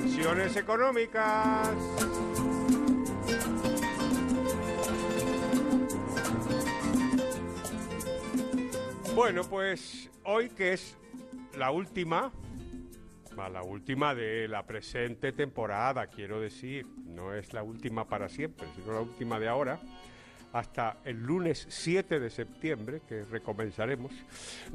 Canciones económicas. Bueno, pues hoy que es la última, la última de la presente temporada, quiero decir, no es la última para siempre, sino la última de ahora, hasta el lunes 7 de septiembre, que recomenzaremos,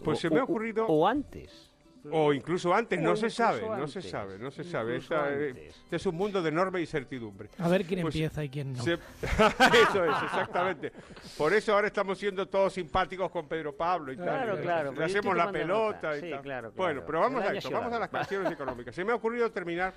pues O- se me ha ocurrido... O antes. O incluso antes, no se sabe, no se antes. sabe, no se sabe. Antes. este es un mundo de enorme incertidumbre. A ver quién Pues empieza y quién no. Se- eso es, exactamente. Por eso ahora estamos siendo todos simpáticos con Pedro Pablo y Claro, tal. claro, Le hacemos la pelota nota. y Sí, tal. claro, Bueno, pero vamos a esto, vamos a las canciones económicas. Se me ha ocurrido terminar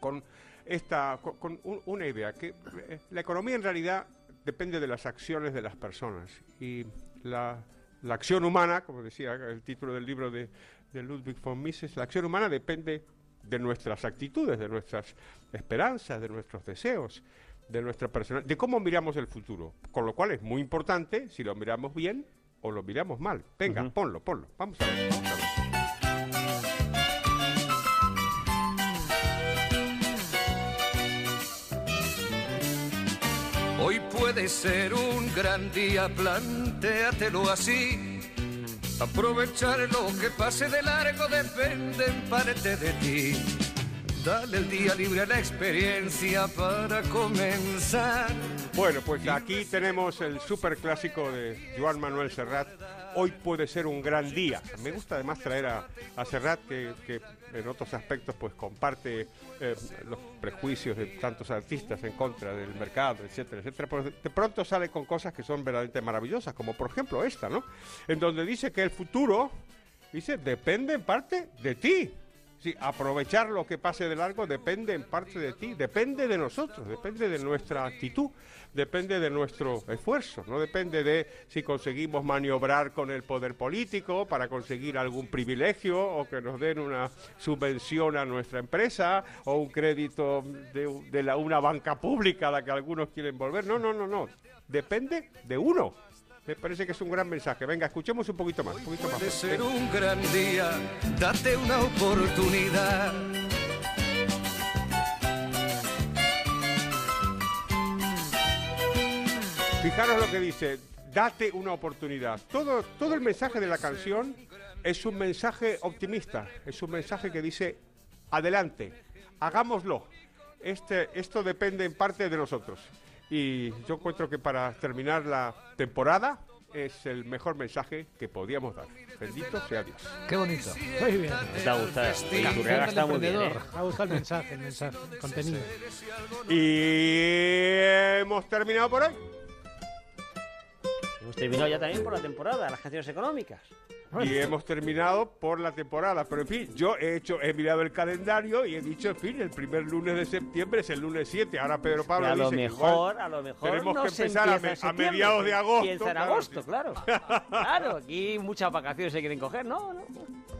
con esta con, con un- una idea que eh, la economía en realidad depende de las acciones de las personas y la, la acción humana, como decía el título del libro de, de Ludwig von Mises, la acción humana depende de nuestras actitudes, de nuestras esperanzas, de nuestros deseos, de nuestra persona, de cómo miramos el futuro. Con lo cual es muy importante si lo miramos bien o lo miramos mal. Venga, ponlo, ponlo. Vamos a ver, vamos a ver. Puede ser un gran día, plantéatelo así. Aprovechar lo que pase de largo depende en parte de ti. Dale el día libre a la experiencia para comenzar. Bueno, pues aquí tenemos el super clásico de Joan Manuel Serrat. Hoy puede ser un gran día. Me gusta además traer a, a Serrat, que, que en otros aspectos pues comparte eh, los prejuicios de tantos artistas en contra del mercado, etcétera, etcétera. Pero de, de pronto sale con cosas que son verdaderamente maravillosas, como por ejemplo esta, ¿no? En donde dice que el futuro, dice, depende en parte de ti. Sí, aprovechar lo que pase de largo depende en parte de ti, depende de nosotros, depende de nuestra actitud, depende de nuestro esfuerzo, no depende de si conseguimos maniobrar con el poder político para conseguir algún privilegio o que nos den una subvención a nuestra empresa o un crédito de, de la, una banca pública a la que algunos quieren volver. No, no, no, no. Depende de uno. Me parece que es un gran mensaje. Venga, escuchemos un poquito más. Un poquito más. Puede ser un gran día, date una oportunidad. Fijaros lo que dice, date una oportunidad. Todo, todo el mensaje de la canción es un mensaje optimista, es un mensaje que dice, adelante, hagámoslo. Este, esto depende en parte de nosotros. Y yo encuentro que para terminar la temporada es el mejor mensaje que podíamos dar. Bendito sea Dios. Qué bonito. Muy bien. Te ha gustado. Está muy bien, ¿eh? Me ha gustado el mensaje, el mensaje, el contenido. Y hemos terminado por hoy. Hemos terminado ya también por la temporada, las canciones económicas. Y hemos terminado por la temporada. Pero en fin, yo he hecho, he mirado el calendario y he dicho, en fin, el primer lunes de septiembre es el lunes 7. Ahora Pedro Pablo a lo dice mejor, a lo mejor tenemos no que empezar a, me- mediados de agosto. Empieza en claro, agosto, claro. Claro, aquí muchas vacaciones se quieren coger, ¿no? no.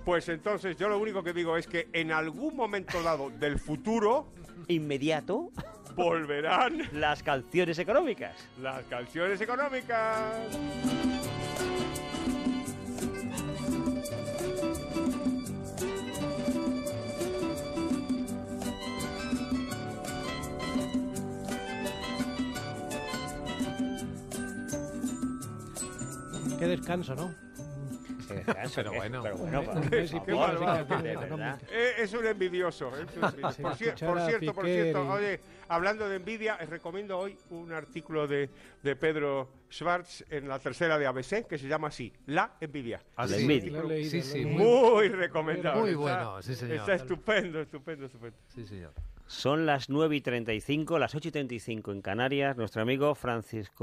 Pues entonces yo lo único que digo es que en algún momento dado del futuro Inmediato, volverán las canciones económicas. las canciones económicas. Qué descanso, ¿no? Pero bueno. Pero por favor, va, de verdad. Eh, es un envidioso. es un envidioso. Sí, por, cier- por cierto, por cierto, oye, hablando de envidia, os recomiendo hoy un artículo de, de Pedro Schwartz en la tercera de ABC que se llama así, La envidia. Ah, La sí. envidia. Leído, Sí, sí. Muy recomendable. Muy está- bueno, sí, señor. Está estupendo, estupendo, estupendo. Sí, señor. Son las 9 y 35, las 8 y 35 en Canarias. Nuestro amigo Francisco